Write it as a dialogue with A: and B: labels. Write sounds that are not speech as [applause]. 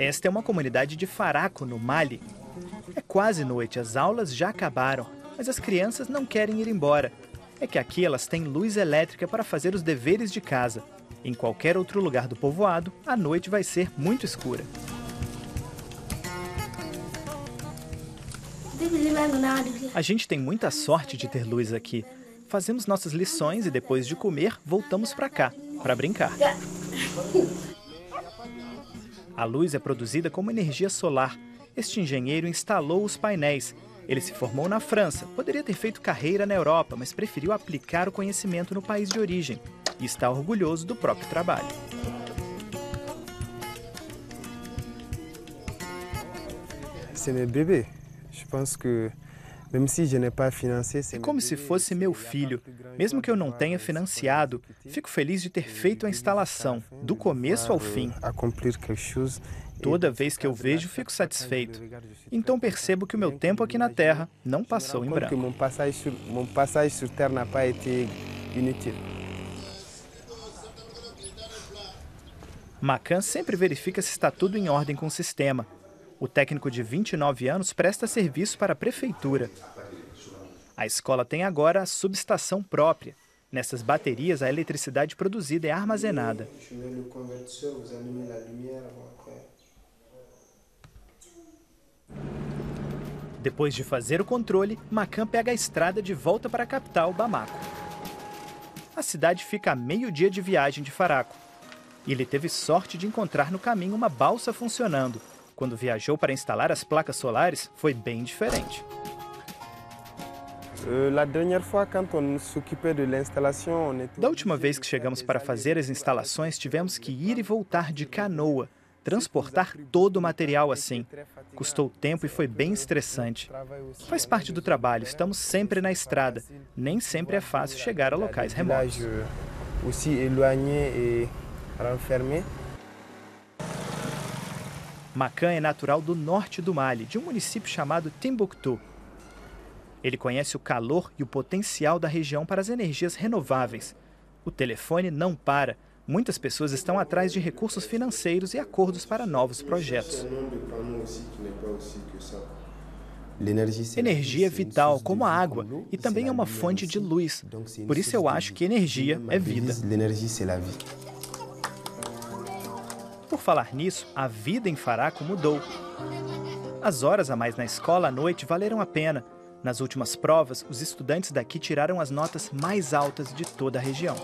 A: Esta é uma comunidade de Faraco, no Mali. É quase noite, as aulas já acabaram, mas as crianças não querem ir embora. É que aqui elas têm luz elétrica para fazer os deveres de casa. Em qualquer outro lugar do povoado, a noite vai ser muito escura. A gente tem muita sorte de ter luz aqui. Fazemos nossas lições e depois de comer, voltamos para cá, para brincar. [laughs] A luz é produzida como energia solar. Este engenheiro instalou os painéis. Ele se formou na França, poderia ter feito carreira na Europa, mas preferiu aplicar o conhecimento no país de origem e está orgulhoso do próprio trabalho.
B: C'est meu bebê. Je pense que
A: é como se fosse meu filho. Mesmo que eu não tenha financiado, fico feliz de ter feito a instalação, do começo ao fim. Toda vez que eu vejo, fico satisfeito. Então percebo que o meu tempo aqui na Terra não passou em branco. Macan sempre verifica se está tudo em ordem com o sistema. O técnico de 29 anos presta serviço para a prefeitura. A escola tem agora a subestação própria. Nessas baterias, a eletricidade produzida é armazenada. Depois de fazer o controle, Macan pega a estrada de volta para a capital, Bamako. A cidade fica a meio dia de viagem de Faraco. Ele teve sorte de encontrar no caminho uma balsa funcionando. Quando viajou para instalar as placas solares, foi bem diferente.
B: Euh,
A: da última vez que chegamos para fazer as instalações, tivemos que ir e voltar de canoa, transportar todo o material assim. Custou tempo e foi bem estressante. Faz parte do trabalho, estamos sempre na estrada. Nem sempre é fácil chegar a locais remotos. Macan é natural do norte do Mali, de um município chamado Timbuktu. Ele conhece o calor e o potencial da região para as energias renováveis. O telefone não para. Muitas pessoas estão atrás de recursos financeiros e acordos para novos projetos. Energia é vital, como a água, e também é uma fonte de luz. Por isso eu acho que energia é vida. Por falar nisso, a vida em Faraco mudou. As horas a mais na escola à noite valeram a pena. Nas últimas provas, os estudantes daqui tiraram as notas mais altas de toda a região.